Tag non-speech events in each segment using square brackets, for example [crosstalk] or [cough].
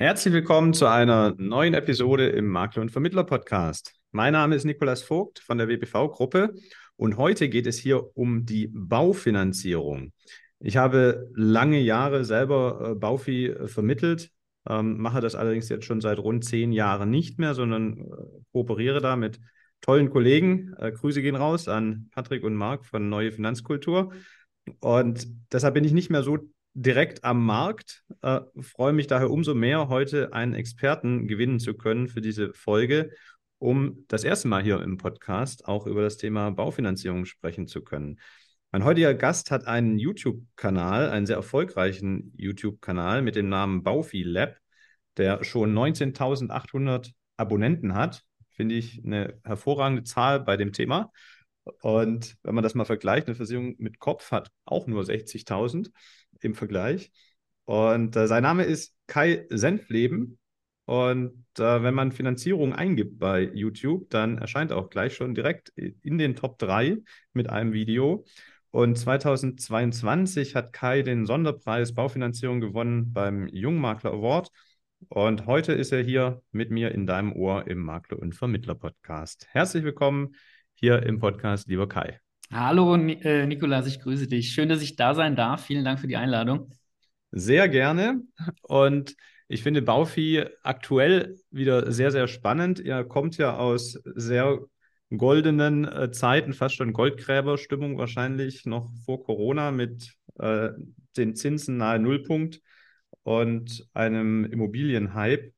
Herzlich willkommen zu einer neuen Episode im Makler- und Vermittler-Podcast. Mein Name ist Nikolas Vogt von der WBV-Gruppe und heute geht es hier um die Baufinanzierung. Ich habe lange Jahre selber äh, Baufi äh, vermittelt, ähm, mache das allerdings jetzt schon seit rund zehn Jahren nicht mehr, sondern äh, kooperiere da mit tollen Kollegen. Grüße gehen raus an Patrick und Marc von Neue Finanzkultur. Und deshalb bin ich nicht mehr so direkt am Markt. Äh, freue mich daher umso mehr, heute einen Experten gewinnen zu können für diese Folge, um das erste Mal hier im Podcast auch über das Thema Baufinanzierung sprechen zu können. Mein heutiger Gast hat einen YouTube-Kanal, einen sehr erfolgreichen YouTube-Kanal mit dem Namen Baufi Lab, der schon 19.800 Abonnenten hat. Finde ich eine hervorragende Zahl bei dem Thema. Und wenn man das mal vergleicht, eine Versicherung mit Kopf hat auch nur 60.000 im Vergleich. Und äh, sein Name ist Kai Senfleben. Und äh, wenn man Finanzierung eingibt bei YouTube, dann erscheint auch gleich schon direkt in den Top 3 mit einem Video. Und 2022 hat Kai den Sonderpreis Baufinanzierung gewonnen beim Jungmakler Award. Und heute ist er hier mit mir in deinem Ohr im Makler- und Vermittler-Podcast. Herzlich willkommen hier im Podcast, lieber Kai. Hallo äh, Nikolas, ich grüße dich. Schön, dass ich da sein darf. Vielen Dank für die Einladung. Sehr gerne. Und ich finde Baufi aktuell wieder sehr, sehr spannend. Er kommt ja aus sehr goldenen äh, Zeiten, fast schon Goldgräberstimmung wahrscheinlich noch vor Corona mit äh, den Zinsen nahe Nullpunkt und einem Immobilienhype.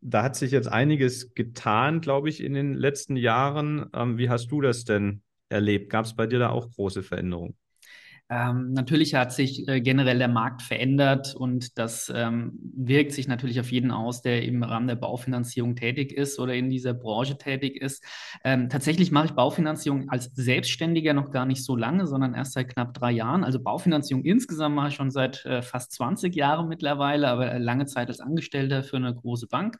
Da hat sich jetzt einiges getan, glaube ich, in den letzten Jahren. Ähm, wie hast du das denn erlebt? Gab es bei dir da auch große Veränderungen? Ähm, natürlich hat sich äh, generell der Markt verändert und das ähm, wirkt sich natürlich auf jeden aus, der im Rahmen der Baufinanzierung tätig ist oder in dieser Branche tätig ist. Ähm, tatsächlich mache ich Baufinanzierung als Selbstständiger noch gar nicht so lange, sondern erst seit knapp drei Jahren. Also Baufinanzierung insgesamt mache ich schon seit äh, fast 20 Jahren mittlerweile, aber äh, lange Zeit als Angestellter für eine große Bank.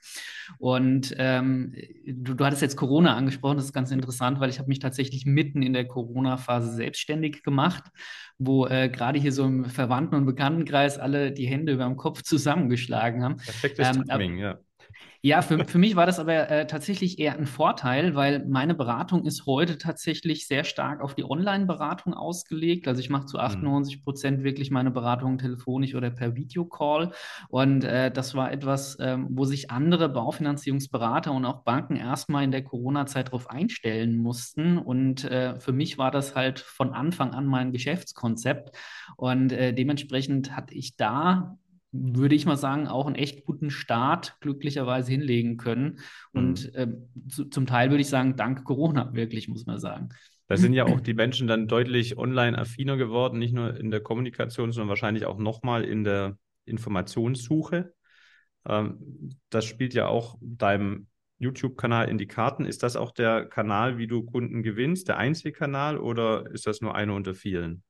Und ähm, du, du hattest jetzt Corona angesprochen, das ist ganz interessant, weil ich habe mich tatsächlich mitten in der Corona-Phase selbstständig gemacht wo äh, gerade hier so im Verwandten- und Bekanntenkreis alle die Hände über dem Kopf zusammengeschlagen haben. Perfektes ähm, Timing, ja. Ja, für, für mich war das aber äh, tatsächlich eher ein Vorteil, weil meine Beratung ist heute tatsächlich sehr stark auf die Online-Beratung ausgelegt. Also ich mache zu 98 mhm. Prozent wirklich meine Beratung telefonisch oder per Videocall. Und äh, das war etwas, ähm, wo sich andere Baufinanzierungsberater und auch Banken erstmal in der Corona-Zeit darauf einstellen mussten. Und äh, für mich war das halt von Anfang an mein Geschäftskonzept. Und äh, dementsprechend hatte ich da würde ich mal sagen, auch einen echt guten Start glücklicherweise hinlegen können. Und mhm. äh, zu, zum Teil würde ich sagen, dank Corona wirklich, muss man sagen. Da sind ja auch die Menschen dann deutlich online affiner geworden, nicht nur in der Kommunikation, sondern wahrscheinlich auch nochmal in der Informationssuche. Ähm, das spielt ja auch deinem YouTube-Kanal in die Karten. Ist das auch der Kanal, wie du Kunden gewinnst, der einzige Kanal oder ist das nur einer unter vielen?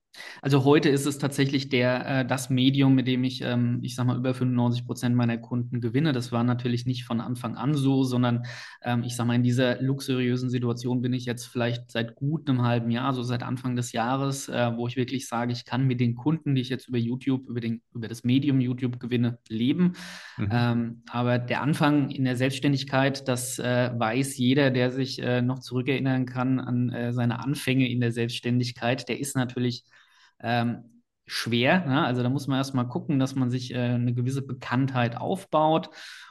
Also heute ist es tatsächlich der, äh, das Medium, mit dem ich, ähm, ich sag mal, über 95 Prozent meiner Kunden gewinne. Das war natürlich nicht von Anfang an so, sondern ähm, ich sag mal, in dieser luxuriösen Situation bin ich jetzt vielleicht seit gut einem halben Jahr, so seit Anfang des Jahres, äh, wo ich wirklich sage, ich kann mit den Kunden, die ich jetzt über YouTube, über, den, über das Medium YouTube gewinne, leben. Mhm. Ähm, aber der Anfang in der Selbstständigkeit, das äh, weiß jeder, der sich äh, noch zurückerinnern kann an äh, seine Anfänge in der Selbstständigkeit, der ist natürlich ähm, schwer. Ne? Also da muss man erstmal gucken, dass man sich äh, eine gewisse Bekanntheit aufbaut.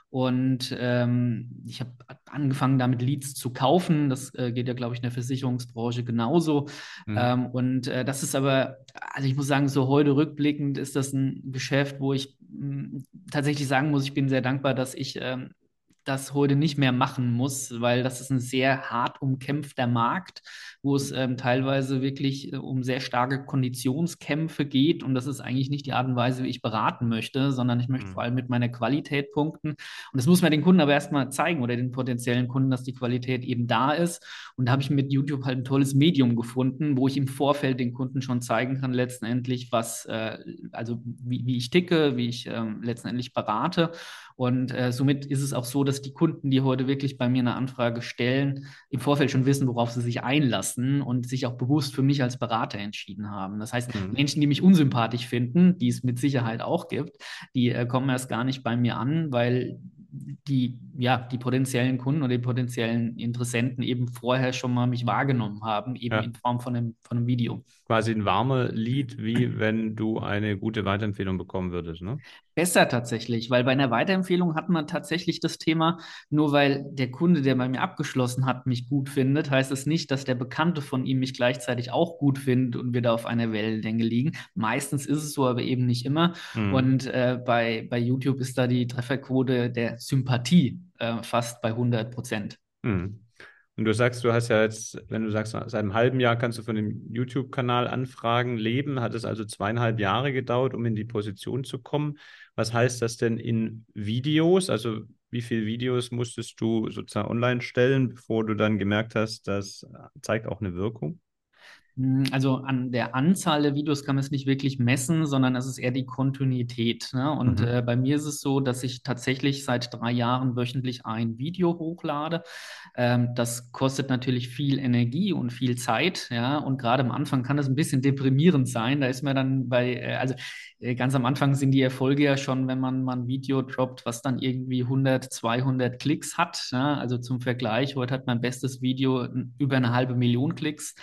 Und ähm, ich habe angefangen, damit Leads zu kaufen. Das äh, geht ja, glaube ich, in der Versicherungsbranche genauso. Mhm. Ähm, und äh, das ist aber, also ich muss sagen, so heute rückblickend ist das ein Geschäft, wo ich mh, hm, tatsächlich sagen muss, ich bin sehr dankbar, dass ich ähm, das heute nicht mehr machen muss, weil das ist ein sehr hart umkämpfter Markt, wo es ähm, teilweise wirklich äh, um sehr starke Konditionskämpfe geht. Und das ist eigentlich nicht die Art und Weise, wie ich beraten möchte, sondern ich möchte mhm. vor allem mit meiner Qualität punkten. Und das muss man den Kunden aber erstmal zeigen oder den potenziellen Kunden, dass die Qualität eben da ist. Und da habe ich mit YouTube halt ein tolles Medium gefunden, wo ich im Vorfeld den Kunden schon zeigen kann, letztendlich, was, äh, also wie, wie, ich ticke, wie ich äh, letztendlich berate. Und äh, somit ist es auch so, dass die Kunden, die heute wirklich bei mir eine Anfrage stellen, im Vorfeld schon wissen, worauf sie sich einlassen und sich auch bewusst für mich als Berater entschieden haben. Das heißt, mhm. Menschen, die mich unsympathisch finden, die es mit Sicherheit auch gibt, die äh, kommen erst gar nicht bei mir an, weil die, ja, die potenziellen Kunden oder die potenziellen Interessenten eben vorher schon mal mich wahrgenommen haben, eben ja. in Form von einem, von einem Video. Quasi ein warmer Lied, wie wenn du eine gute Weiterempfehlung bekommen würdest, ne? Besser tatsächlich, weil bei einer Weiterempfehlung hat man tatsächlich das Thema, nur weil der Kunde, der bei mir abgeschlossen hat, mich gut findet, heißt es nicht, dass der Bekannte von ihm mich gleichzeitig auch gut findet und wir da auf einer Wellenlänge liegen. Meistens ist es so, aber eben nicht immer. Mhm. Und äh, bei, bei YouTube ist da die Trefferquote der Sympathie äh, fast bei 100 Prozent. Mhm. Und du sagst, du hast ja jetzt, wenn du sagst, seit einem halben Jahr kannst du von dem YouTube-Kanal Anfragen leben, hat es also zweieinhalb Jahre gedauert, um in die Position zu kommen. Was heißt das denn in Videos? Also wie viele Videos musstest du sozusagen online stellen, bevor du dann gemerkt hast, das zeigt auch eine Wirkung? Hm, also an der Anzahl der Videos kann man es nicht wirklich messen, sondern es ist eher die Kontinuität. Ne? Und mhm. äh, bei mir ist es so, dass ich tatsächlich seit drei Jahren wöchentlich ein Video hochlade. Ähm, das kostet natürlich viel Energie und viel Zeit. Ja? Und gerade am Anfang kann das ein bisschen deprimierend sein. Da ist man dann bei, äh, also äh, ganz am Anfang sind die Erfolge ja schon, wenn man mal ein Video droppt, was dann irgendwie 100, 200 Klicks hat. Ja? Also zum Vergleich, heute hat mein bestes Video über eine halbe Million Klicks.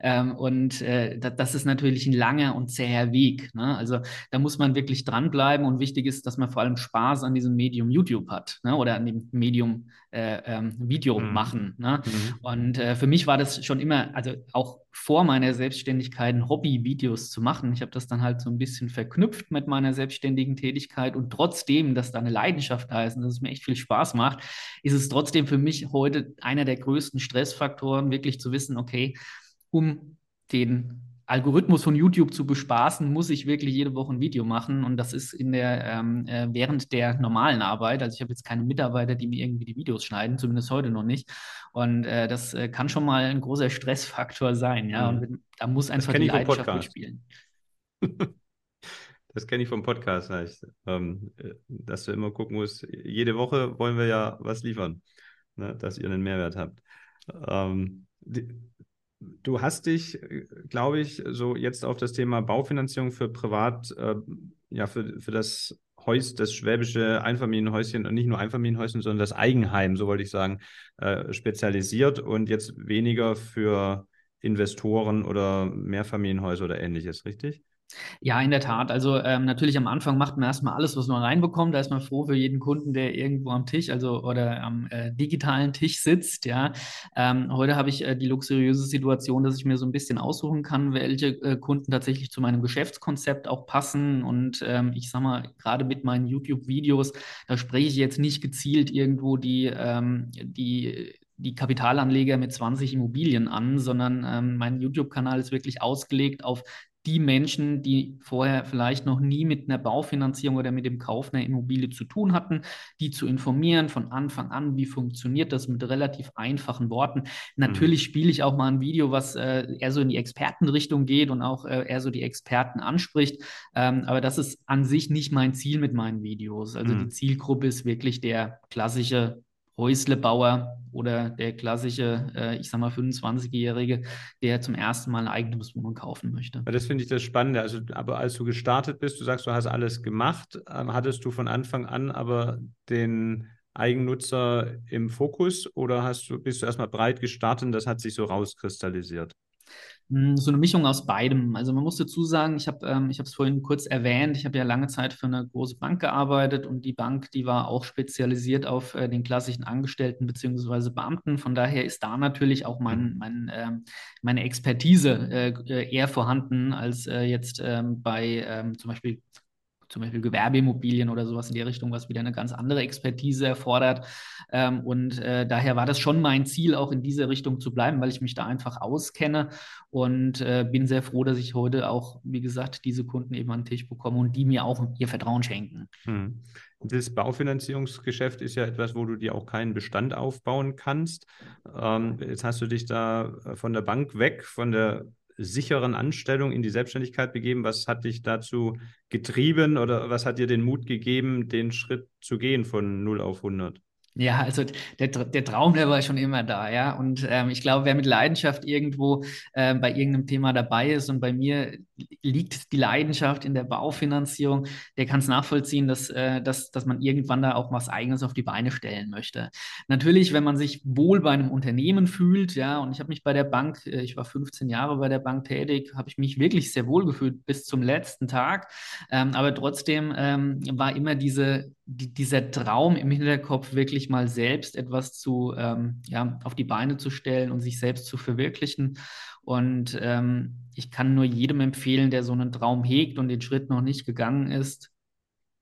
Ähm, und äh, das, ist natürlich ein langer und zäher Weg. Ne? Also da muss man wirklich dranbleiben und wichtig ist, dass man vor allem Spaß an diesem Medium YouTube hat ne? oder an dem Medium äh, ähm, Video mhm. machen. Ne? Mhm. Und äh, für mich war das schon immer, also auch vor meiner Selbstständigkeit ein Hobby, Videos zu machen. Ich habe das dann halt so ein bisschen verknüpft mit meiner selbstständigen Tätigkeit und trotzdem, dass da eine Leidenschaft da ist und dass es mir echt viel Spaß macht, ist es trotzdem für mich heute einer der größten Stressfaktoren, wirklich zu wissen, okay, um den Algorithmus von YouTube zu bespaßen, muss ich wirklich jede Woche ein Video machen. Und das ist in der, ähm, äh, während der normalen Arbeit. Also ich habe jetzt keine Mitarbeiter, die mir irgendwie die Videos schneiden, zumindest heute noch nicht. Und äh, das äh, kann schon mal ein großer Stressfaktor sein, ja. Mhm. Und da muss einfach die Leidenschaft mitspielen. [laughs] Das kenne ich vom Podcast, heißt, ähm, äh, dass du immer gucken musst, jede Woche wollen wir ja was liefern, ne, dass ihr einen Mehrwert habt. Ähm, die, Du hast dich, glaube ich, so jetzt auf das Thema Baufinanzierung für Privat, äh, ja, für, für das Haus, das schwäbische Einfamilienhäuschen und nicht nur Einfamilienhäuschen, sondern das Eigenheim, so wollte ich sagen, äh, spezialisiert und jetzt weniger für Investoren oder Mehrfamilienhäuser oder ähnliches, richtig? Ja, in der Tat. Also ähm, natürlich am Anfang macht man erstmal alles, was man reinbekommt. Da ist man froh für jeden Kunden, der irgendwo am Tisch, also oder am äh, digitalen Tisch sitzt. Ja, ähm, heute habe ich äh, die luxuriöse Situation, dass ich mir so ein bisschen aussuchen kann, welche äh, Kunden tatsächlich zu meinem Geschäftskonzept auch passen. Und ähm, ich sag mal, gerade mit meinen YouTube-Videos, da spreche ich jetzt nicht gezielt irgendwo die ähm, die die Kapitalanleger mit 20 Immobilien an, sondern ähm, mein YouTube-Kanal ist wirklich ausgelegt auf die Menschen, die vorher vielleicht noch nie mit einer Baufinanzierung oder mit dem Kauf einer Immobilie zu tun hatten, die zu informieren von Anfang an, wie funktioniert das mit relativ einfachen Worten. Natürlich mhm. spiele ich auch mal ein Video, was äh, eher so in die Expertenrichtung geht und auch äh, eher so die Experten anspricht. Ähm, aber das ist an sich nicht mein Ziel mit meinen Videos. Also mhm. die Zielgruppe ist wirklich der klassische Häuslebauer oder der klassische, äh, ich sag mal, 25-Jährige, der zum ersten Mal eine Eigentumswohnung kaufen möchte. Das finde ich das Spannende. Also, aber als du gestartet bist, du sagst, du hast alles gemacht, ähm, hattest du von Anfang an aber den Eigennutzer im Fokus oder hast du, bist du erstmal breit gestartet und das hat sich so rauskristallisiert? Hm, so eine Mischung aus beidem. Also man muss dazu sagen, ich habe ähm, ich habe es vorhin kurz erwähnt, ich habe ja lange Zeit für eine große Bank gearbeitet und die Bank, die war auch spezialisiert auf äh, den klassischen Angestellten bzw. Beamten. Von daher ist da natürlich auch mein, mhm. mein, äh, meine Expertise äh, äh, eher vorhanden als äh, jetzt ähm, bei ähm, zum Beispiel zum Beispiel Gewerbeimmobilien oder sowas in die Richtung, was wieder eine ganz andere Expertise erfordert. Ähm, und äh, daher war das schon mein Ziel, auch in diese Richtung zu bleiben, weil ich mich da einfach auskenne und äh, bin sehr froh, dass ich heute auch, wie gesagt, diese Kunden eben an den Tisch bekomme und die mir auch ihr Vertrauen schenken. Hm. Das Baufinanzierungsgeschäft ist ja etwas, wo du dir auch keinen Bestand aufbauen kannst. Ähm, jetzt hast du dich da von der Bank weg, von der sicheren Anstellung in die Selbstständigkeit begeben. Was hat dich dazu getrieben oder was hat dir den Mut gegeben, den Schritt zu gehen von 0 auf 100? Ja, also der, der Traum, der war schon immer da, ja. Und ähm, ich glaube, wer mit Leidenschaft irgendwo äh, bei irgendeinem Thema dabei ist und bei mir liegt die Leidenschaft in der Baufinanzierung, der kann es nachvollziehen, dass, äh, dass, dass man irgendwann da auch was Eigenes auf die Beine stellen möchte. Natürlich, wenn man sich wohl bei einem Unternehmen fühlt, ja, und ich habe mich bei der Bank, äh, ich war 15 Jahre bei der Bank tätig, habe ich mich wirklich sehr wohl gefühlt bis zum letzten Tag. Ähm, aber trotzdem ähm, war immer diese die, dieser Traum im Hinterkopf, wirklich mal selbst etwas zu, ähm, ja, auf die Beine zu stellen und sich selbst zu verwirklichen. Und ähm, ich kann nur jedem empfehlen, der so einen Traum hegt und den Schritt noch nicht gegangen ist,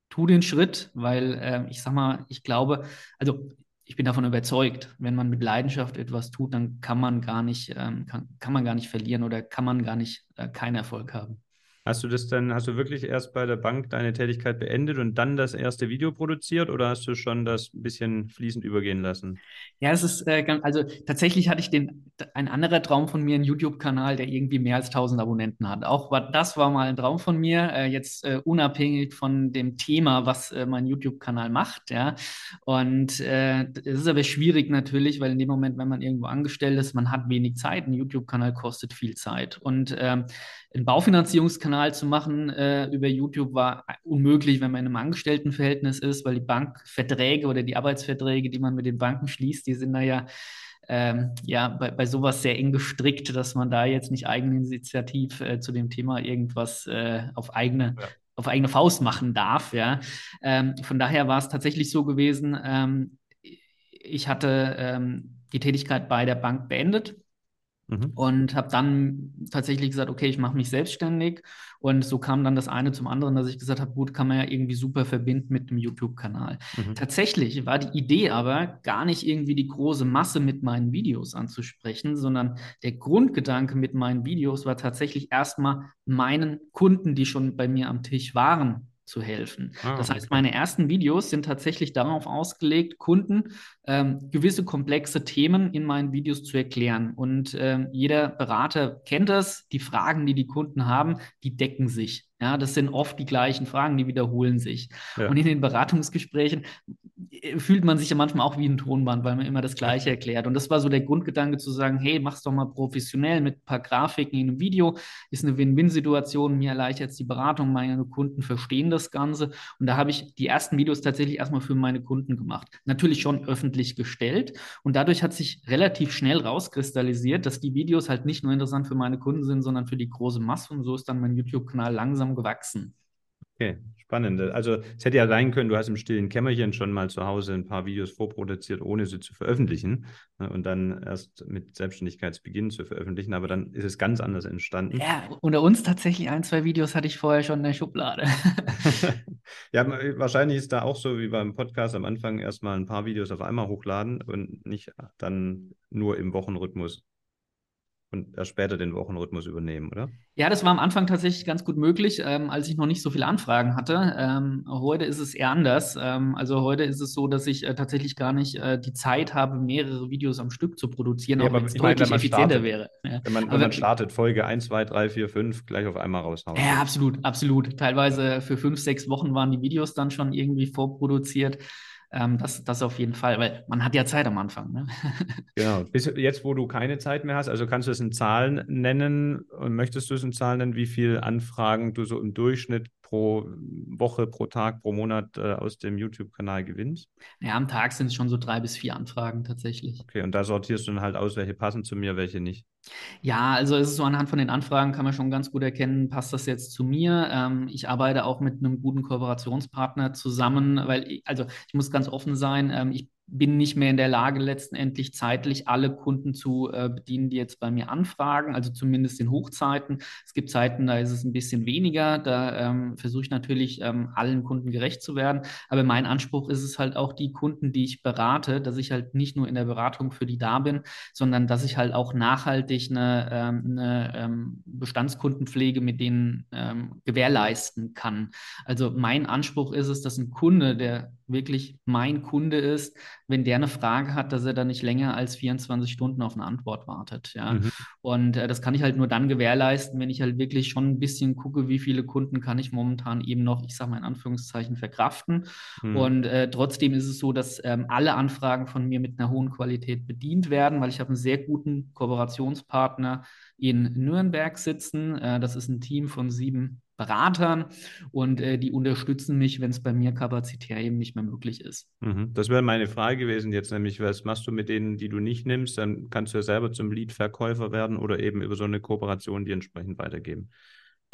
tu den Schritt, weil äh, ich sag mal, ich glaube, also ich bin davon überzeugt, wenn man mit Leidenschaft etwas tut, dann kann man gar nicht, ähm, kann, kann man gar nicht verlieren oder kann man gar nicht äh, keinen Erfolg haben. Hast du das dann, hast du wirklich erst bei der Bank deine Tätigkeit beendet und dann das erste Video produziert oder hast du schon das ein bisschen fließend übergehen lassen? Ja, es ist, äh, also tatsächlich hatte ich den, ein anderer Traum von mir, einen YouTube-Kanal, der irgendwie mehr als 1000 Abonnenten hat. Auch war, das war mal ein Traum von mir, äh, jetzt äh, unabhängig von dem Thema, was äh, mein YouTube-Kanal macht, ja. Und äh, es ist aber schwierig natürlich, weil in dem Moment, wenn man irgendwo angestellt ist, man hat wenig Zeit. Ein YouTube-Kanal kostet viel Zeit. Und ähm, einen Baufinanzierungskanal zu machen äh, über YouTube war unmöglich, wenn man in einem Angestelltenverhältnis ist, weil die Bankverträge oder die Arbeitsverträge, die man mit den Banken schließt, die sind da ja, ähm, ja bei, bei sowas sehr eng gestrickt, dass man da jetzt nicht eigeninitiativ äh, zu dem Thema irgendwas äh, auf eigene ja. auf eigene Faust machen darf. Ja, ähm, von daher war es tatsächlich so gewesen. Ähm, ich hatte ähm, die Tätigkeit bei der Bank beendet Mhm. Und habe dann tatsächlich gesagt, okay, ich mache mich selbstständig. Und so kam dann das eine zum anderen, dass ich gesagt habe, gut, kann man ja irgendwie super verbinden mit dem YouTube-Kanal. Mhm. Tatsächlich war die Idee aber gar nicht irgendwie die große Masse mit meinen Videos anzusprechen, sondern der Grundgedanke mit meinen Videos war tatsächlich erstmal meinen Kunden, die schon bei mir am Tisch waren, zu helfen. Ah, das heißt, meine ersten Videos sind tatsächlich darauf ausgelegt, Kunden ähm, gewisse komplexe Themen in meinen Videos zu erklären. Und ähm, jeder Berater kennt das. Die Fragen, die die Kunden haben, die decken sich. Ja, das sind oft die gleichen Fragen, die wiederholen sich. Ja. Und in den Beratungsgesprächen äh, fühlt man sich ja manchmal auch wie ein Tonband, weil man immer das Gleiche erklärt. Und das war so der Grundgedanke zu sagen, hey, mach's doch mal professionell mit ein paar Grafiken in einem Video. Ist eine Win-Win-Situation. Mir erleichtert es die Beratung. Meine Kunden verstehen das Ganze. Und da habe ich die ersten Videos tatsächlich erstmal für meine Kunden gemacht. Natürlich schon öffentlich gestellt. Und dadurch hat sich relativ schnell rauskristallisiert, dass die Videos halt nicht nur interessant für meine Kunden sind, sondern für die große Masse. Und so ist dann mein YouTube-Kanal langsam gewachsen. Okay, spannend. Also es hätte ja sein können, du hast im stillen Kämmerchen schon mal zu Hause ein paar Videos vorproduziert, ohne sie zu veröffentlichen ne, und dann erst mit Selbstständigkeitsbeginn zu veröffentlichen, aber dann ist es ganz anders entstanden. Ja, unter uns tatsächlich ein, zwei Videos hatte ich vorher schon in der Schublade. [laughs] ja, wahrscheinlich ist da auch so wie beim Podcast am Anfang erstmal ein paar Videos auf einmal hochladen und nicht dann nur im Wochenrhythmus und erst später den Wochenrhythmus übernehmen, oder? Ja, das war am Anfang tatsächlich ganz gut möglich, ähm, als ich noch nicht so viele Anfragen hatte. Ähm, heute ist es eher anders. Ähm, also heute ist es so, dass ich äh, tatsächlich gar nicht äh, die Zeit habe, mehrere Videos am Stück zu produzieren, ja, auch wenn es deutlich meine, effizienter startet, wäre. Ja. Wenn, man, wenn man startet, Folge 1, 2, 3, 4, 5 gleich auf einmal raushauen. Ja, absolut, absolut. Teilweise für fünf, sechs Wochen waren die Videos dann schon irgendwie vorproduziert. Ähm, das, das auf jeden Fall, weil man hat ja Zeit am Anfang. Ne? [laughs] Genau. Bis jetzt, wo du keine Zeit mehr hast, also kannst du es in Zahlen nennen und möchtest du es in Zahlen nennen, wie viele Anfragen du so im Durchschnitt pro Woche, pro Tag, pro Monat äh, aus dem YouTube-Kanal gewinnst? Ja, am Tag sind es schon so drei bis vier Anfragen tatsächlich. Okay, und da sortierst du dann halt aus, welche passen zu mir, welche nicht. Ja, also es ist so anhand von den Anfragen kann man schon ganz gut erkennen, passt das jetzt zu mir. Ähm, ich arbeite auch mit einem guten Kooperationspartner zusammen, weil ich, also ich muss ganz offen sein, ähm, ich bin nicht mehr in der Lage, letztendlich zeitlich alle Kunden zu äh, bedienen, die jetzt bei mir anfragen, also zumindest in Hochzeiten. Es gibt Zeiten, da ist es ein bisschen weniger. Da ähm, versuche ich natürlich, ähm, allen Kunden gerecht zu werden. Aber mein Anspruch ist es halt auch, die Kunden, die ich berate, dass ich halt nicht nur in der Beratung für die da bin, sondern dass ich halt auch nachhaltig eine, ähm, eine ähm, Bestandskundenpflege mit denen ähm, gewährleisten kann. Also mein Anspruch ist es, dass ein Kunde, der wirklich mein Kunde ist, wenn der eine Frage hat, dass er dann nicht länger als 24 Stunden auf eine Antwort wartet. Ja? Mhm. Und äh, das kann ich halt nur dann gewährleisten, wenn ich halt wirklich schon ein bisschen gucke, wie viele Kunden kann ich momentan eben noch, ich sage mal in Anführungszeichen, verkraften. Mhm. Und äh, trotzdem ist es so, dass ähm, alle Anfragen von mir mit einer hohen Qualität bedient werden, weil ich habe einen sehr guten Kooperationspartner in Nürnberg sitzen. Äh, das ist ein Team von sieben Beratern und äh, die unterstützen mich, wenn es bei mir kapazitär eben nicht mehr möglich ist. Mhm. Das wäre meine Frage gewesen jetzt, nämlich was machst du mit denen, die du nicht nimmst? Dann kannst du ja selber zum Lead-Verkäufer werden oder eben über so eine Kooperation die entsprechend weitergeben.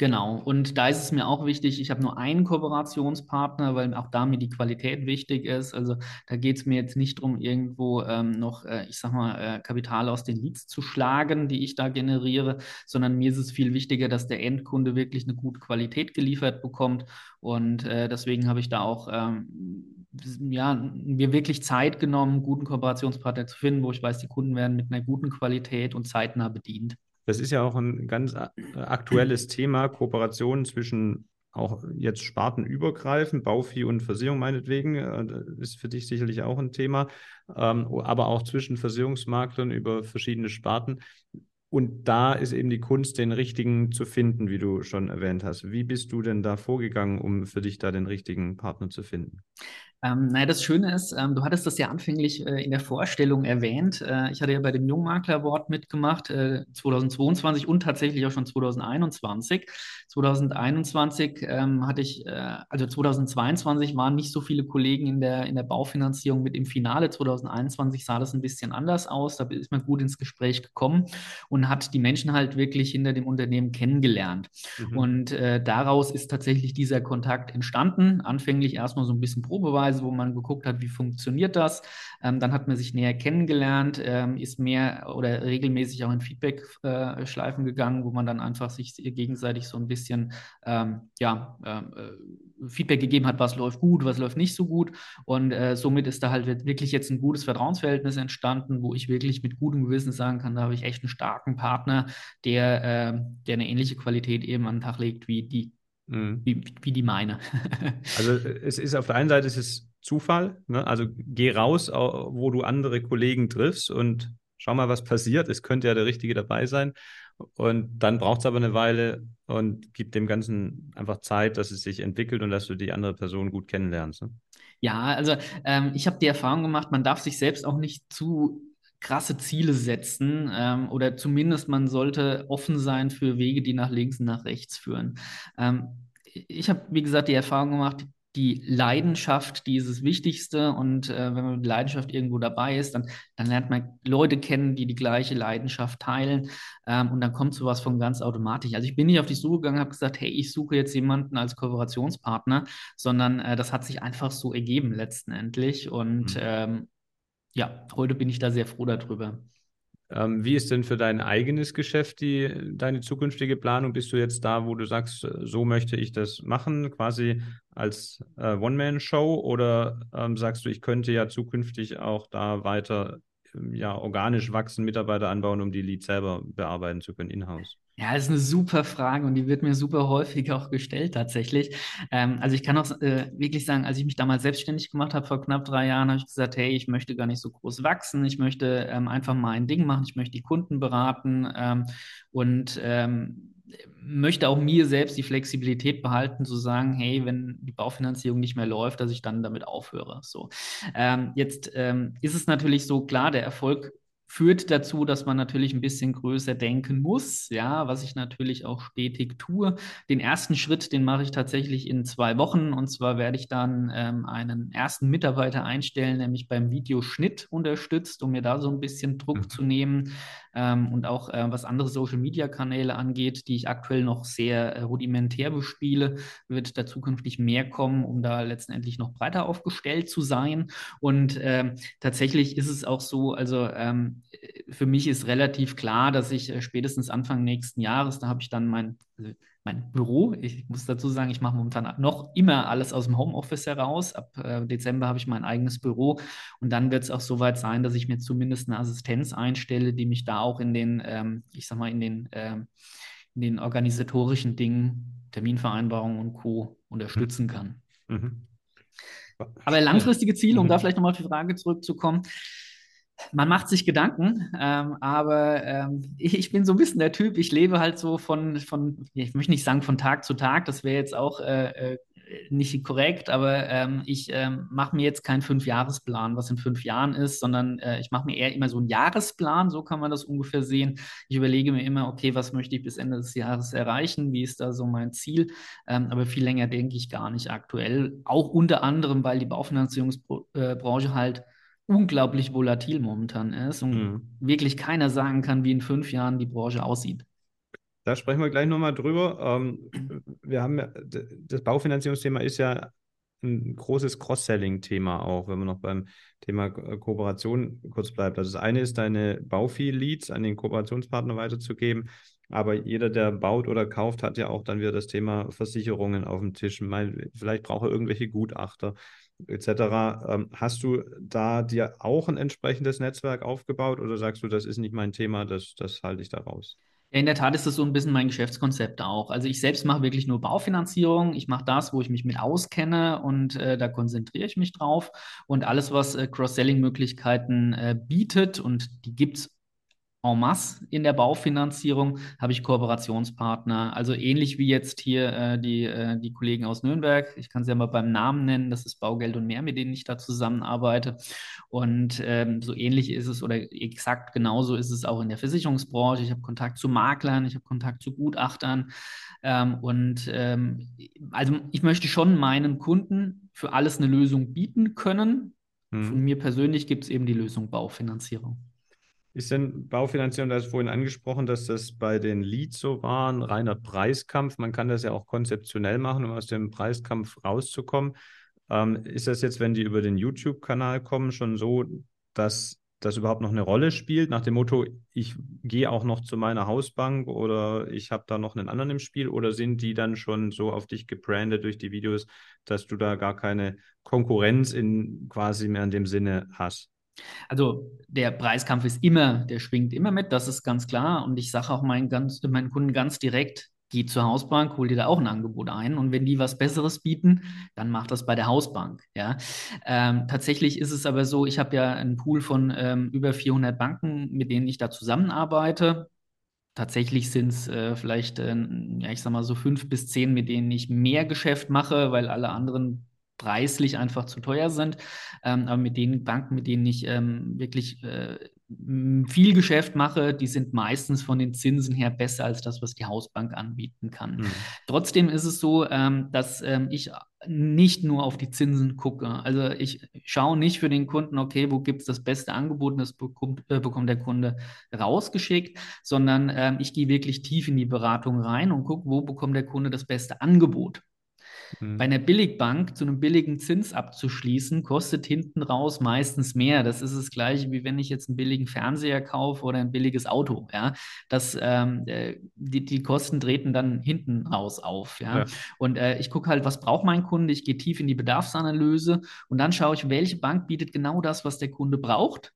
Genau, und da ist es mir auch wichtig, ich habe nur einen Kooperationspartner, weil auch da mir die Qualität wichtig ist. Also da geht es mir jetzt nicht darum, irgendwo ähm, noch, äh, ich sag mal, äh, Kapital aus den Leads zu schlagen, die ich da generiere, sondern mir ist es viel wichtiger, dass der Endkunde wirklich eine gute Qualität geliefert bekommt. Und äh, deswegen habe ich da auch ähm, ja, mir wirklich Zeit genommen, einen guten Kooperationspartner zu finden, wo ich weiß, die Kunden werden mit einer guten Qualität und zeitnah bedient. Das ist ja auch ein ganz aktuelles Thema, Kooperation zwischen auch jetzt spartenübergreifend, Bauvieh und Versicherung meinetwegen, äh, ist für dich sicherlich auch ein Thema, ähm, aber auch zwischen Versicherungsmaklern über verschiedene Sparten. Und da ist eben die Kunst, den richtigen zu finden, wie du schon erwähnt hast. Wie bist du denn da vorgegangen, um für dich da den richtigen Partner zu finden? Ähm, naja, das Schöne ist, ähm, du hattest das ja anfänglich äh, in der Vorstellung erwähnt. Äh, ich hatte ja bei dem Jungmakler Award mitgemacht, äh, 2022 und tatsächlich auch schon 2021. 2021 ähm, hatte ich, äh, also 2022 waren nicht so viele Kollegen in der, in der Baufinanzierung mit im Finale. 2021 sah das ein bisschen anders aus. Da ist man gut ins Gespräch gekommen und hat die Menschen halt wirklich hinter dem Unternehmen kennengelernt. Mhm. Und äh, daraus ist tatsächlich dieser Kontakt entstanden. Anfänglich erstmal so ein bisschen Probeweise Phase, wo man geguckt hat, wie funktioniert das. Ähm, dann hat man sich näher kennengelernt, ähm, ist mehr oder regelmäßig auch in Feedback-Schleifen äh, gegangen, wo man dann einfach sich gegenseitig so ein bisschen ähm, ja, ähm, äh, Feedback gegeben hat, was läuft gut, was läuft nicht so gut. Und äh, somit ist da halt wirklich jetzt ein gutes Vertrauensverhältnis entstanden, wo ich wirklich mit gutem Gewissen sagen kann, da habe ich echt einen starken Partner, der, äh, der eine ähnliche Qualität eben an den Tag legt wie die Mhm. Wie, wie die meine. [laughs] also es ist auf der einen Seite es ist Zufall, ne? also geh raus, wo du andere Kollegen triffst und schau mal, was passiert. Es könnte ja der Richtige dabei sein. Und dann braucht es aber eine Weile und gibt dem Ganzen einfach Zeit, dass es sich entwickelt und dass du die andere Person gut kennenlernst. Ne? Ja, also ähm, ich habe die Erfahrung gemacht, man darf sich selbst auch nicht zu krasse Ziele setzen ähm, oder zumindest man sollte offen sein für Wege, die nach links und nach rechts führen. Ähm, ich habe, wie gesagt, die Erfahrung gemacht, die Leidenschaft, die ist das Wichtigste. Und äh, wenn man mit Leidenschaft irgendwo dabei ist, dann, dann lernt man Leute kennen, die die gleiche Leidenschaft teilen. Ähm, und dann kommt sowas von ganz automatisch. Also ich bin nicht auf die Suche gegangen, habe gesagt, hey, ich suche jetzt jemanden als Kooperationspartner, sondern äh, das hat sich einfach so ergeben letztendlich. Und mhm. ähm, ja, heute bin ich da sehr froh darüber. Ähm, wie ist denn für dein eigenes Geschäft die, deine zukünftige Planung? Bist du jetzt da, wo du sagst, so möchte ich das machen, quasi als äh, One-Man-Show? Oder ähm, sagst du, ich könnte ja zukünftig auch da weiter ja, organisch wachsen, Mitarbeiter anbauen, um die Leads selber bearbeiten zu können in-house? Ja, das ist eine super Frage und die wird mir super häufig auch gestellt tatsächlich. Ähm, also ich kann auch äh, wirklich sagen, als ich mich damals selbstständig gemacht habe, vor knapp drei Jahren, habe ich gesagt, hey, ich möchte gar nicht so groß wachsen, ich möchte ähm, einfach mal ein Ding machen, ich möchte die Kunden beraten ähm, und ähm, möchte auch mir selbst die Flexibilität behalten, zu sagen, hey, wenn die Baufinanzierung nicht mehr läuft, dass ich dann damit aufhöre. So. Ähm, jetzt ähm, ist es natürlich so klar, der Erfolg führt dazu, dass man natürlich ein bisschen größer denken muss, ja, was ich natürlich auch stetig tue. Den ersten Schritt, den mache ich tatsächlich in zwei Wochen und zwar werde ich dann ähm, einen ersten Mitarbeiter einstellen, der mich beim Videoschnitt unterstützt, um mir da so ein bisschen Druck mhm. zu nehmen ähm, und auch äh, was andere Social-Media-Kanäle angeht, die ich aktuell noch sehr äh, rudimentär bespiele, wird da zukünftig mehr kommen, um da letztendlich noch breiter aufgestellt zu sein. Und ähm, tatsächlich ist es auch so, also ähm, für mich ist relativ klar, dass ich äh, spätestens Anfang nächsten Jahres, da habe ich dann mein, also mein Büro. Ich muss dazu sagen, ich mache momentan noch immer alles aus dem Homeoffice heraus. Ab äh, Dezember habe ich mein eigenes Büro und dann wird es auch soweit sein, dass ich mir zumindest eine Assistenz einstelle, die mich da auch in den, ähm, ich sag mal, in den, ähm, in den organisatorischen Dingen, Terminvereinbarungen und Co. unterstützen kann. Mhm. Aber langfristige Ziele, um mhm. da vielleicht nochmal auf die Frage zurückzukommen, man macht sich Gedanken, ähm, aber ähm, ich, ich, bin so ein bisschen der Typ, ich lebe halt so von, von ich möchte nicht sagen von Tag zu Tag, das wäre jetzt auch äh, äh nicht korrekt, aber ähm, ich ähm, mache mir jetzt keinen Fünfjahresplan, was in fünf Jahren ist, sondern äh, ich mache mir eher immer so einen Jahresplan, so kann man das ungefähr sehen. Ich überlege mir immer, okay, was möchte ich bis Ende des Jahres erreichen, wie ist da so mein Ziel, ähm, aber viel länger denke ich gar nicht aktuell, auch unter anderem, weil die Baufinanzierungsbranche äh, halt unglaublich volatil momentan ist und mhm. wirklich keiner sagen kann, wie in fünf Jahren die Branche aussieht. Da sprechen wir gleich nochmal drüber. Ähm, wir haben ja, das Baufinanzierungsthema ist ja ein großes Cross-Selling-Thema auch, wenn man noch beim Thema Kooperation kurz bleibt. Also das eine ist, deine Baufi-Leads an den Kooperationspartner weiterzugeben. Aber jeder, der baut oder kauft, hat ja auch dann wieder das Thema Versicherungen auf dem Tisch. Vielleicht braucht er irgendwelche Gutachter etc. Ähm, hast du da dir auch ein entsprechendes Netzwerk aufgebaut oder sagst du, das ist nicht mein Thema, das, das halte ich da raus? In der Tat ist das so ein bisschen mein Geschäftskonzept auch. Also ich selbst mache wirklich nur Baufinanzierung. Ich mache das, wo ich mich mit auskenne und äh, da konzentriere ich mich drauf. Und alles, was äh, Cross-Selling-Möglichkeiten äh, bietet, und die gibt es en masse in der Baufinanzierung habe ich Kooperationspartner. Also ähnlich wie jetzt hier äh, die, äh, die Kollegen aus Nürnberg. Ich kann sie ja mal beim Namen nennen. Das ist Baugeld und mehr, mit denen ich da zusammenarbeite. Und ähm, so ähnlich ist es oder exakt genauso ist es auch in der Versicherungsbranche. Ich habe Kontakt zu Maklern, ich habe Kontakt zu Gutachtern. Ähm, und ähm, also ich möchte schon meinen Kunden für alles eine Lösung bieten können. Hm. Von mir persönlich gibt es eben die Lösung Baufinanzierung. Ist denn Baufinanzierung, du hast vorhin angesprochen, dass das bei den Leads so war, ein reiner Preiskampf. Man kann das ja auch konzeptionell machen, um aus dem Preiskampf rauszukommen. Ähm, ist das jetzt, wenn die über den YouTube-Kanal kommen, schon so, dass das überhaupt noch eine Rolle spielt, nach dem Motto, ich gehe auch noch zu meiner Hausbank oder ich habe da noch einen anderen im Spiel oder sind die dann schon so auf dich gebrandet durch die Videos, dass du da gar keine Konkurrenz in quasi mehr in dem Sinne hast? Also der Preiskampf ist immer, der schwingt immer mit, das ist ganz klar. Und ich sage auch meinen, ganz, meinen Kunden ganz direkt, geh zur Hausbank, hol dir da auch ein Angebot ein. Und wenn die was Besseres bieten, dann mach das bei der Hausbank. Ja? Ähm, tatsächlich ist es aber so, ich habe ja einen Pool von ähm, über 400 Banken, mit denen ich da zusammenarbeite. Tatsächlich sind es äh, vielleicht, äh, ja, ich sag mal so fünf bis zehn, mit denen ich mehr Geschäft mache, weil alle anderen preislich einfach zu teuer sind. Ähm, aber mit den Banken, mit denen ich ähm, wirklich äh, viel Geschäft mache, die sind meistens von den Zinsen her besser als das, was die Hausbank anbieten kann. Mhm. Trotzdem ist es so, ähm, dass ähm, ich nicht nur auf die Zinsen gucke. Also ich schaue nicht für den Kunden, okay, wo gibt es das beste Angebot und das bekommt, äh, bekommt der Kunde rausgeschickt, sondern ähm, ich gehe wirklich tief in die Beratung rein und gucke, wo bekommt der Kunde das beste Angebot. Mhm. Bei einer Billigbank zu einem billigen Zins abzuschließen, kostet hinten raus meistens mehr. Das ist das Gleiche, wie wenn ich jetzt einen billigen Fernseher kaufe oder ein billiges Auto. Ja? Das, ähm, äh, die, die Kosten treten dann hinten raus auf. Ja? ja. Und äh, ich gucke halt, was braucht mein Kunde? Ich gehe tief in die Bedarfsanalyse und dann schaue ich, welche Bank bietet genau das, was der Kunde braucht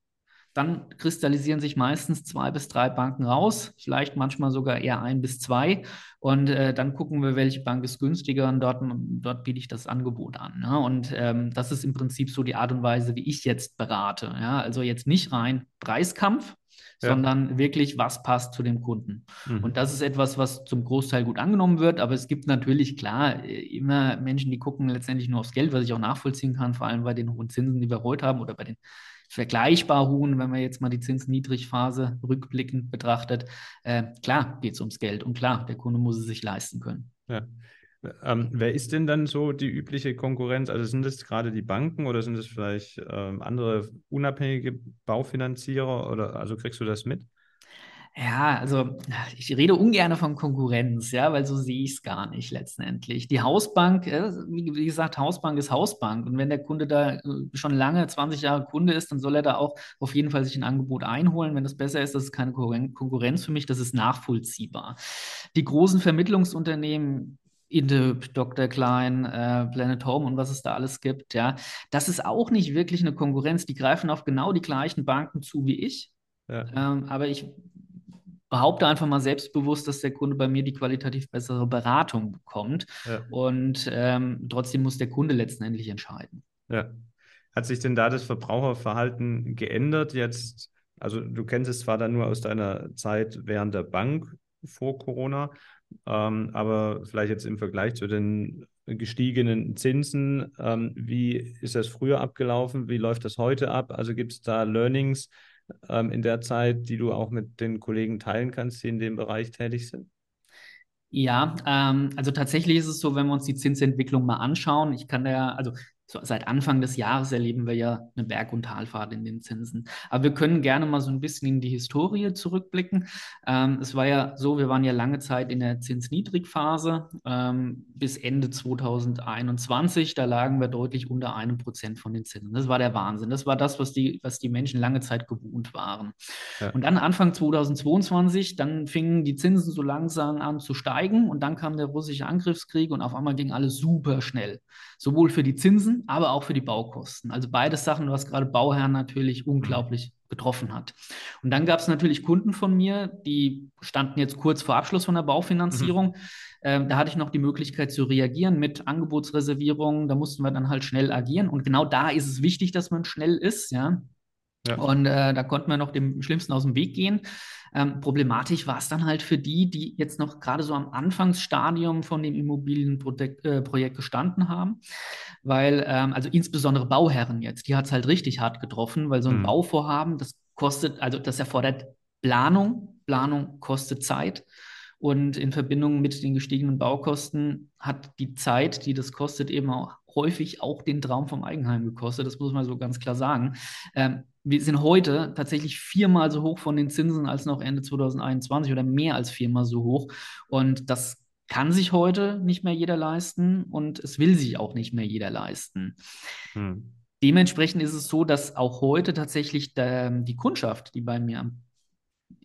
dann kristallisieren sich meistens zwei bis drei Banken raus, vielleicht manchmal sogar eher ein bis zwei. Und äh, dann gucken wir, welche Bank ist günstiger und dort, dort biete ich das Angebot an. Ne? Und ähm, das ist im Prinzip so die Art und Weise, wie ich jetzt berate. Ja? Also jetzt nicht rein Preiskampf, ja. sondern wirklich, was passt zu dem Kunden. Mhm. Und das ist etwas, was zum Großteil gut angenommen wird, aber es gibt natürlich, klar, äh, immer Menschen, die gucken letztendlich nur aufs Geld, was ich auch nachvollziehen kann, vor allem bei den hohen Zinsen, die wir heute haben oder bei den vergleichbar hohen, wenn man jetzt mal die Zinsniedrigphase rückblickend betrachtet. Äh, klar geht es ums Geld und klar, der Kunde muss es sich leisten können. Ja. Ähm, wer ist denn dann so die übliche Konkurrenz? Also sind das gerade die Banken oder sind es vielleicht ähm, andere unabhängige Baufinanzierer oder also kriegst du das mit? Ja, also ich rede ungern von Konkurrenz, ja, weil so sehe ich es gar nicht letztendlich. Die Hausbank, äh, wie gesagt, Hausbank ist Hausbank. Und wenn der Kunde da äh, schon lange, 20 Jahre Kunde ist, dann soll er da auch auf jeden Fall sich ein Angebot einholen. Wenn das besser ist, das ist keine Konkurrenz für mich, das ist nachvollziehbar. Die großen Vermittlungsunternehmen, Indip, Dr. Klein, äh, Planet Home und was es da alles gibt, ja, das ist auch nicht wirklich eine Konkurrenz. Die greifen auf genau die gleichen Banken zu wie ich. Ja. Ähm, aber ich behaupte einfach mal selbstbewusst, dass der Kunde bei mir die qualitativ bessere Beratung bekommt. Ja. Und ähm, trotzdem muss der Kunde letztendlich entscheiden. Ja. Hat sich denn da das Verbraucherverhalten geändert jetzt? Also du kennst es zwar dann nur aus deiner Zeit während der Bank vor Corona, ähm, aber vielleicht jetzt im Vergleich zu den gestiegenen Zinsen, ähm, wie ist das früher abgelaufen? Wie läuft das heute ab? Also gibt es da Learnings ähm, in der Zeit, die du auch mit den Kollegen teilen kannst, die in dem Bereich tätig sind? Ja, ähm, also tatsächlich ist es so, wenn wir uns die Zinsentwicklung mal anschauen, ich kann da, also so seit Anfang des Jahres erleben wir ja eine Berg- und Talfahrt in den Zinsen. Aber wir können gerne mal so ein bisschen in die Historie zurückblicken. Ähm, es war ja so, wir waren ja lange Zeit in der Zinsniedrigphase ähm, bis Ende 2021. Da lagen wir deutlich unter einem Prozent von den Zinsen. Das war der Wahnsinn. Das war das, was die, was die Menschen lange Zeit gewohnt waren. Ja. Und dann Anfang 2022, dann fingen die Zinsen so langsam an zu steigen und dann kam der russische Angriffskrieg und auf einmal ging alles super schnell. Sowohl für die Zinsen aber auch für die Baukosten. Also beides Sachen, was gerade Bauherren natürlich unglaublich getroffen hat. Und dann gab es natürlich Kunden von mir, die standen jetzt kurz vor Abschluss von der Baufinanzierung. Mhm. Ähm, da hatte ich noch die Möglichkeit zu reagieren mit Angebotsreservierungen. Da mussten wir dann halt schnell agieren. Und genau da ist es wichtig, dass man schnell ist, ja. ja. Und äh, da konnten wir noch dem Schlimmsten aus dem Weg gehen. Ähm, problematisch war es dann halt für die, die jetzt noch gerade so am Anfangsstadium von dem Immobilienprojekt äh, gestanden haben, weil, ähm, also insbesondere Bauherren jetzt, die hat es halt richtig hart getroffen, weil so ein mhm. Bauvorhaben, das kostet, also das erfordert Planung, Planung kostet Zeit. Und in Verbindung mit den gestiegenen Baukosten hat die Zeit, die das kostet, eben auch häufig auch den Traum vom Eigenheim gekostet. Das muss man so ganz klar sagen. Ähm, wir sind heute tatsächlich viermal so hoch von den Zinsen als noch Ende 2021 oder mehr als viermal so hoch. Und das kann sich heute nicht mehr jeder leisten und es will sich auch nicht mehr jeder leisten. Hm. Dementsprechend ist es so, dass auch heute tatsächlich der, die Kundschaft, die bei mir am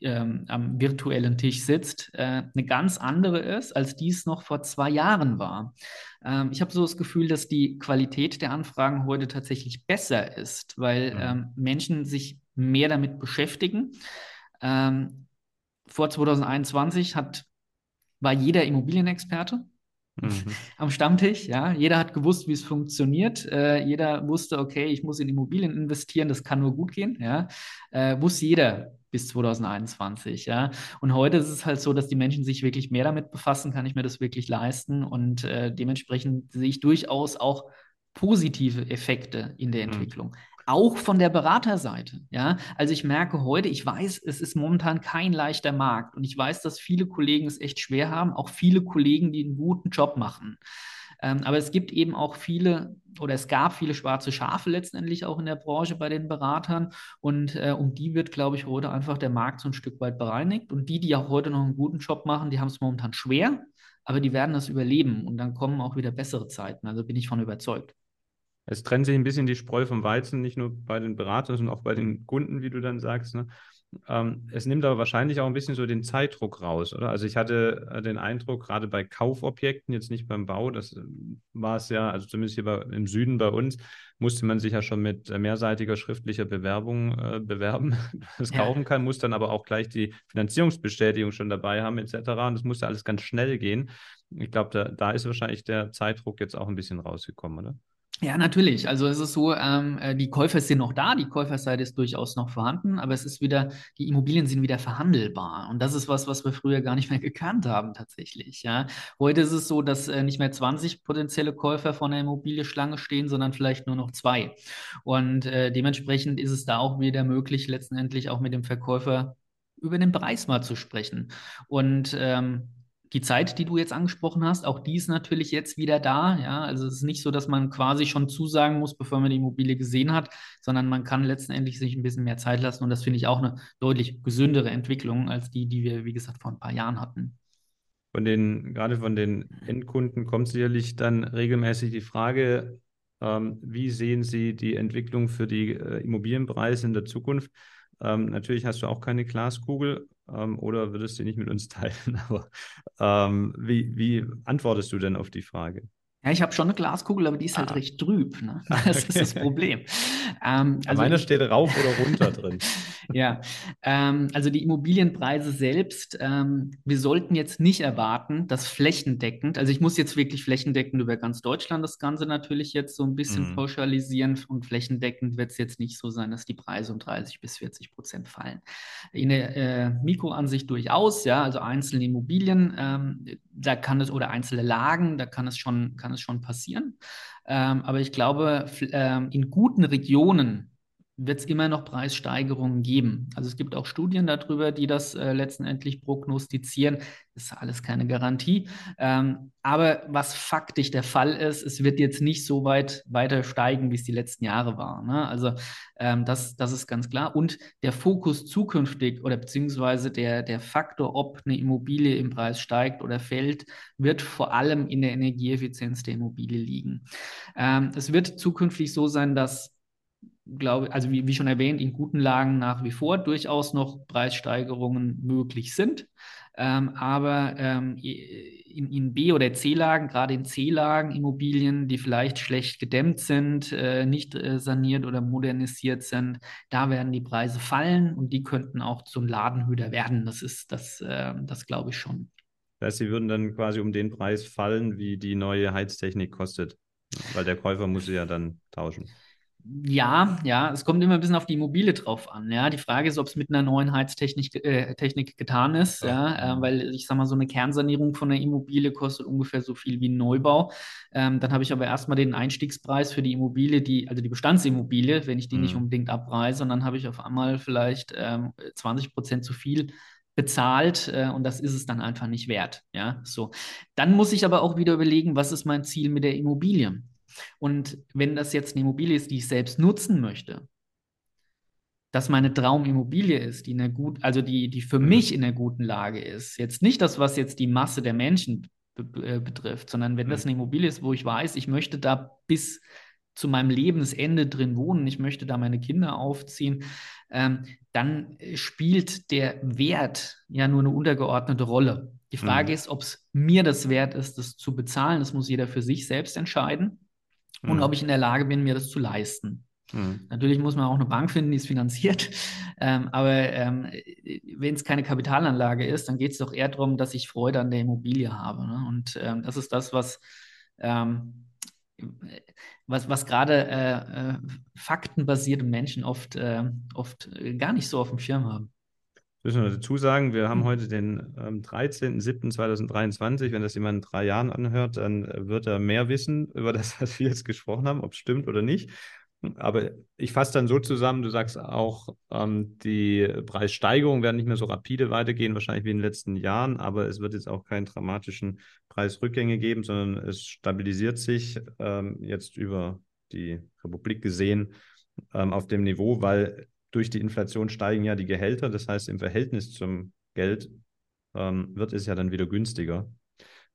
ähm, am virtuellen Tisch sitzt, äh, eine ganz andere ist, als dies noch vor zwei Jahren war. Ähm, ich habe so das Gefühl, dass die Qualität der Anfragen heute tatsächlich besser ist, weil mhm. ähm, Menschen sich mehr damit beschäftigen. Ähm, vor 2021 hat, war jeder Immobilienexperte. Mhm. Am Stammtisch, ja. Jeder hat gewusst, wie es funktioniert. Äh, jeder wusste, okay, ich muss in Immobilien investieren, das kann nur gut gehen, ja. Äh, wusste jeder, bis 2021, ja. Und heute ist es halt so, dass die Menschen sich wirklich mehr damit befassen, kann ich mir das wirklich leisten und äh, dementsprechend sehe ich durchaus auch positive Effekte in der mhm. Entwicklung. Mhm. Auch von der Beraterseite, ja. Also ich merke heute, ich weiß, es ist momentan kein leichter Markt und ich weiß, dass viele Kollegen es echt schwer haben, auch viele Kollegen, die einen guten Job machen. Ähm, aber es gibt eben auch viele oder es gab viele schwarze Schafe letztendlich auch in der Branche bei den Beratern. Und äh, um die wird, glaube ich, heute einfach der Markt so ein Stück weit bereinigt. Und die, die auch heute noch einen guten Job machen, die haben es momentan schwer, aber die werden das überleben. Und dann kommen auch wieder bessere Zeiten. Also bin ich von überzeugt. Es trennt sich ein bisschen die Spreu vom Weizen, nicht nur bei den Beratern, sondern auch bei den Kunden, wie du dann sagst. Ne? Ähm, es nimmt aber wahrscheinlich auch ein bisschen so den Zeitdruck raus, oder? Also ich hatte äh, den Eindruck, gerade bei Kaufobjekten, jetzt nicht beim Bau, das äh, war es ja, also zumindest hier bei, im Süden bei uns, musste man sich ja schon mit äh, mehrseitiger schriftlicher Bewerbung äh, [laughs] bewerben, das ja. kaufen kann, muss dann aber auch gleich die Finanzierungsbestätigung schon dabei haben, etc. Und das musste alles ganz schnell gehen. Ich glaube, da, da ist wahrscheinlich der Zeitdruck jetzt auch ein bisschen rausgekommen, oder? Ja, natürlich. Also es ist so, ähm, äh, die Käufer sind noch da, die Käuferseite ist durchaus noch vorhanden, aber es ist wieder, die Immobilien sind wieder verhandelbar. Und das ist was, was wir früher gar nicht mehr [laughs] gekannt haben tatsächlich. Ja. Heute ist es so, dass äh, nicht mehr 20 potenzielle Käufer vor einer Immobilie Schlange stehen, sondern vielleicht nur noch zwei. Und äh, dementsprechend ist es da auch wieder möglich, letztendlich auch mit dem Verkäufer über den Preis mal zu sprechen. Und ähm, die Zeit, die du jetzt angesprochen hast, auch die ist natürlich jetzt wieder da. Ja, also es ist nicht so, dass man quasi schon zusagen muss, bevor man die Immobilie gesehen hat, sondern man kann letztendlich sich ein bisschen mehr Zeit lassen. Und das finde ich auch eine deutlich gesündere Entwicklung als die, die wir, wie gesagt, vor ein paar Jahren hatten. Von den, gerade von den Endkunden kommt sicherlich dann regelmäßig die Frage, ähm, wie sehen Sie die Entwicklung für die äh, Immobilienpreise in der Zukunft? Ähm, natürlich hast du auch keine Glaskugel, ähm, oder würdest du nicht mit uns teilen? [laughs] Aber ähm, wie, wie antwortest du denn auf die Frage? Ja, ich habe schon eine Glaskugel, aber die ist halt ah. recht trüb. Ne? [laughs] [laughs] Das ist das Problem. Ähm, also Meiner steht rauf oder runter [laughs] drin. Ja, ähm, also die Immobilienpreise selbst, ähm, wir sollten jetzt nicht erwarten, dass flächendeckend, also ich muss jetzt wirklich flächendeckend über ganz Deutschland das Ganze natürlich jetzt so ein bisschen Mhm. pauschalisieren und flächendeckend wird es jetzt nicht so sein, dass die Preise um 30 bis 40 Prozent fallen. In der äh, Mikroansicht durchaus, ja, also einzelne Immobilien, ähm, da kann es oder einzelne Lagen, da kann es schon, kann es schon passieren. Ähm, aber ich glaube, ähm, in guten Regionen wird es immer noch Preissteigerungen geben. Also es gibt auch Studien darüber, die das äh, letztendlich prognostizieren. Das ist alles keine Garantie. Ähm, aber was faktisch der Fall ist, es wird jetzt nicht so weit weiter steigen, wie es die letzten Jahre war. Ne? Also ähm, das, das ist ganz klar. Und der Fokus zukünftig oder beziehungsweise der, der Faktor, ob eine Immobilie im Preis steigt oder fällt, wird vor allem in der Energieeffizienz der Immobilie liegen. Ähm, es wird zukünftig so sein, dass glaube, also wie, wie schon erwähnt, in guten Lagen nach wie vor durchaus noch Preissteigerungen möglich sind. Ähm, aber ähm, in, in B- oder C-Lagen, gerade in C-Lagen Immobilien, die vielleicht schlecht gedämmt sind, äh, nicht äh, saniert oder modernisiert sind, da werden die Preise fallen und die könnten auch zum Ladenhüter werden. Das ist das, äh, das glaube ich schon. Das heißt, sie würden dann quasi um den Preis fallen, wie die neue Heiztechnik kostet, weil der Käufer muss sie ja dann tauschen. Ja, ja, es kommt immer ein bisschen auf die Immobilie drauf an. Ja, die Frage ist, ob es mit einer neuen Heiztechnik äh, Technik getan ist. Ja, äh, weil ich sag mal, so eine Kernsanierung von einer Immobilie kostet ungefähr so viel wie ein Neubau. Ähm, dann habe ich aber erstmal den Einstiegspreis für die Immobilie, die, also die Bestandsimmobilie, wenn ich die nicht Mhm. unbedingt abreiße. Und dann habe ich auf einmal vielleicht ähm, 20 Prozent zu viel bezahlt äh, und das ist es dann einfach nicht wert. Ja, so. Dann muss ich aber auch wieder überlegen, was ist mein Ziel mit der Immobilie? Und wenn das jetzt eine Immobilie ist, die ich selbst nutzen möchte, dass meine Traumimmobilie ist, die in einer gut, also die, die für Mhm. mich in einer guten Lage ist, jetzt nicht das, was jetzt die Masse der Menschen be äh, betrifft, sondern wenn das Mhm. eine Immobilie ist, wo ich weiß, ich möchte da bis zu meinem Lebensende drin wohnen, ich möchte da meine Kinder aufziehen, ähm, dann spielt der Wert ja nur eine untergeordnete Rolle. Die Frage Mhm. ist, ob es mir das wert ist, das zu bezahlen. Das muss jeder für sich selbst entscheiden und Mhm. ob ich in der Lage bin, mir das zu leisten. Mhm. Natürlich muss man auch eine Bank finden, die es finanziert. [laughs] Ähm, aber ähm, wenn es keine Kapitalanlage ist, dann geht es doch eher darum, dass ich Freude an der Immobilie habe. Ne? Und ähm, das ist das, was, ähm, was, was gerade äh, äh, faktenbasierte Menschen oft, äh, oft gar nicht so auf dem Schirm haben. Müssen wir dazu sagen, wir haben Hm. heute den ähm, 13.07.2023. Wenn das jemand in drei Jahren anhört, dann äh, wird er mehr wissen über das, was wir jetzt gesprochen haben, ob es stimmt oder nicht. Aber ich fasse dann so zusammen, du sagst auch, ähm, die Preissteigerungen werden nicht mehr so rapide weitergehen, wahrscheinlich wie in den letzten Jahren, aber es wird jetzt auch keine dramatischen Preisrückgänge geben, sondern es stabilisiert sich ähm, jetzt über die Republik gesehen ähm, auf dem Niveau, weil durch die Inflation steigen ja die Gehälter. Das heißt, im Verhältnis zum Geld ähm, wird es ja dann wieder günstiger,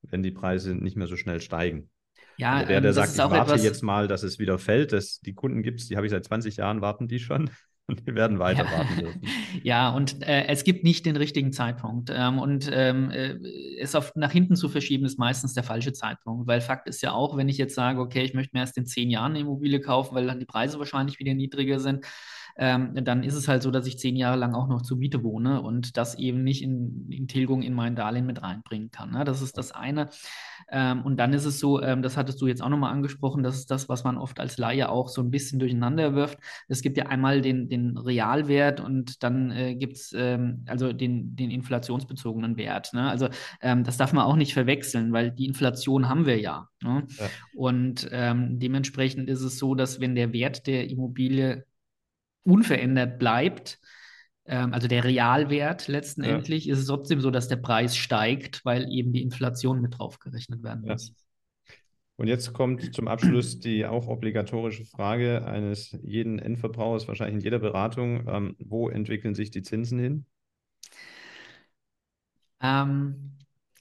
wenn die Preise nicht mehr so schnell steigen. Ja, Also der, ähm, der das sagt, ich warte etwas. jetzt mal, dass es wieder fällt, dass die Kunden gibt es, die habe ich seit 20 Jahren, warten die schon [laughs] und die werden weiter Ja, warten dürfen. [laughs] ja und äh, es gibt nicht den richtigen Zeitpunkt. Ähm, und ähm, äh, es auf, nach hinten zu verschieben, ist meistens der falsche Zeitpunkt. Weil Fakt ist ja auch, wenn ich jetzt sage, okay, ich möchte mir erst in zehn Jahren eine Immobilie kaufen, weil dann die Preise wahrscheinlich wieder niedriger sind, ähm, dann ist es halt so, dass ich zehn Jahre lang auch noch zur Miete wohne und das eben nicht in, in Tilgung in mein Darlehen mit reinbringen kann. Ne? Das ist das eine. Ähm, und dann ist es so, ähm, das hattest du jetzt auch nochmal angesprochen, das ist das, was man oft als Laie auch so ein bisschen durcheinander wirft. Es gibt ja einmal den, den Realwert und dann äh, gibt es ähm, also den, den inflationsbezogenen Wert. Ne? Also ähm, das darf man auch nicht verwechseln, weil die Inflation haben wir ja. Ne? Ja. Und ähm, dementsprechend ist es so, dass wenn der Wert der Immobilie unverändert bleibt, ähm, also der Realwert letztendlich, ja. ist es trotzdem so, dass der Preis steigt, weil eben die Inflation mit drauf gerechnet werden muss. Ja. Und jetzt kommt zum Abschluss die auch obligatorische Frage eines jeden Endverbrauchers, wahrscheinlich in jeder Beratung. Ähm, wo entwickeln sich die Zinsen hin? Ähm,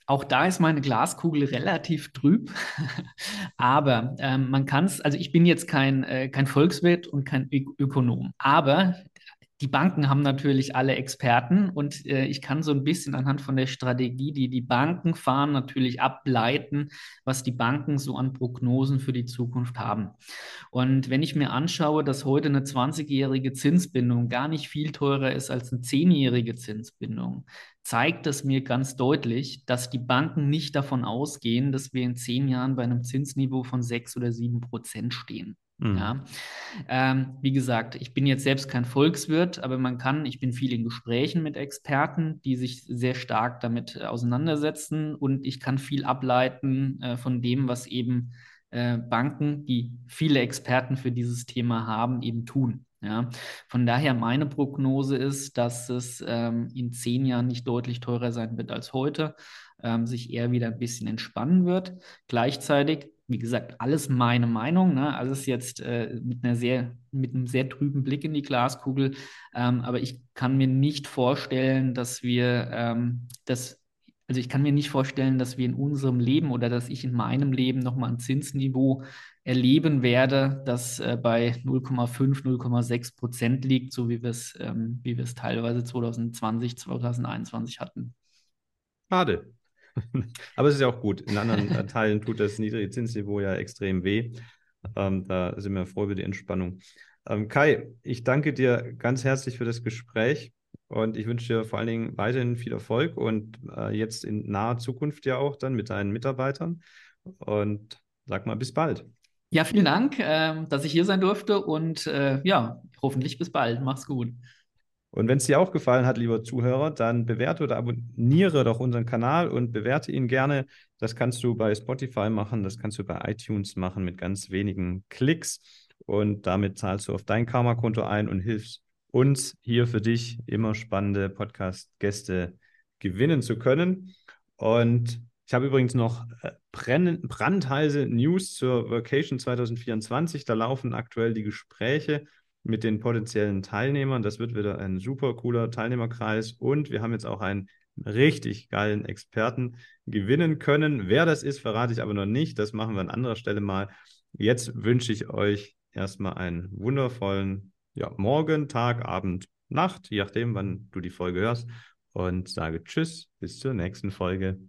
auch da ist meine Glaskugel relativ trüb, [laughs] aber ähm, man kann es, also ich bin jetzt kein, äh, kein Volkswirt und kein Ö Ökonom, aber die Banken haben natürlich alle Experten und äh, ich kann so ein bisschen anhand von der Strategie, die die Banken fahren, natürlich ableiten, was die Banken so an Prognosen für die Zukunft haben. Und wenn ich mir anschaue, dass heute eine 20-jährige Zinsbindung gar nicht viel teurer ist als eine 10-jährige Zinsbindung, zeigt es mir ganz deutlich, dass die Banken nicht davon ausgehen, dass wir in zehn Jahren bei einem Zinsniveau von sechs oder sieben Prozent stehen. Mhm. Ja. Ähm, wie gesagt, ich bin jetzt selbst kein Volkswirt, aber man kann, ich bin viel in Gesprächen mit Experten, die sich sehr stark damit äh, auseinandersetzen und ich kann viel ableiten äh, von dem, was eben äh, Banken, die viele Experten für dieses Thema haben, eben tun. Ja, von daher meine Prognose ist, dass es ähm, in zehn Jahren nicht deutlich teurer sein wird als heute, ähm, sich eher wieder ein bisschen entspannen wird. Gleichzeitig wie gesagt, alles meine Meinung, ne? alles jetzt äh, mit einer sehr, mit einem sehr trüben Blick in die Glaskugel. Ähm, aber ich kann mir nicht vorstellen, dass wir ähm, das, also ich kann mir nicht vorstellen, dass wir in unserem Leben oder dass ich in meinem Leben nochmal ein Zinsniveau erleben werde, das äh, bei 0,5, 0,6 Prozent liegt, so wie wir es, ähm, wie wir es teilweise 2020, 2021 hatten. Schade. [laughs] Aber es ist ja auch gut. In anderen äh, Teilen tut das niedrige Zinsniveau ja extrem weh. Ähm, da sind wir froh über die Entspannung. Ähm, Kai, ich danke dir ganz herzlich für das Gespräch und ich wünsche dir vor allen Dingen weiterhin viel Erfolg und äh, jetzt in naher Zukunft ja auch dann mit deinen Mitarbeitern. Und sag mal, bis bald. Ja, vielen Dank, äh, dass ich hier sein durfte und äh, ja, hoffentlich bis bald. Mach's gut. Und wenn es dir auch gefallen hat, lieber Zuhörer, dann bewerte oder abonniere doch unseren Kanal und bewerte ihn gerne. Das kannst du bei Spotify machen, das kannst du bei iTunes machen mit ganz wenigen Klicks. Und damit zahlst du auf dein Karma-Konto ein und hilfst uns hier für dich immer spannende Podcast-Gäste gewinnen zu können. Und ich habe übrigens noch äh, brandheiße News zur Vacation 2024. Da laufen aktuell die Gespräche mit den potenziellen Teilnehmern. Das wird wieder ein super cooler Teilnehmerkreis und wir haben jetzt auch einen richtig geilen Experten gewinnen können. Wer das ist, verrate ich aber noch nicht. Das machen wir an anderer Stelle mal. Jetzt wünsche ich euch erstmal einen wundervollen ja, Morgen, Tag, Abend, Nacht, je nachdem, wann du die Folge hörst. Und sage Tschüss, bis zur nächsten Folge.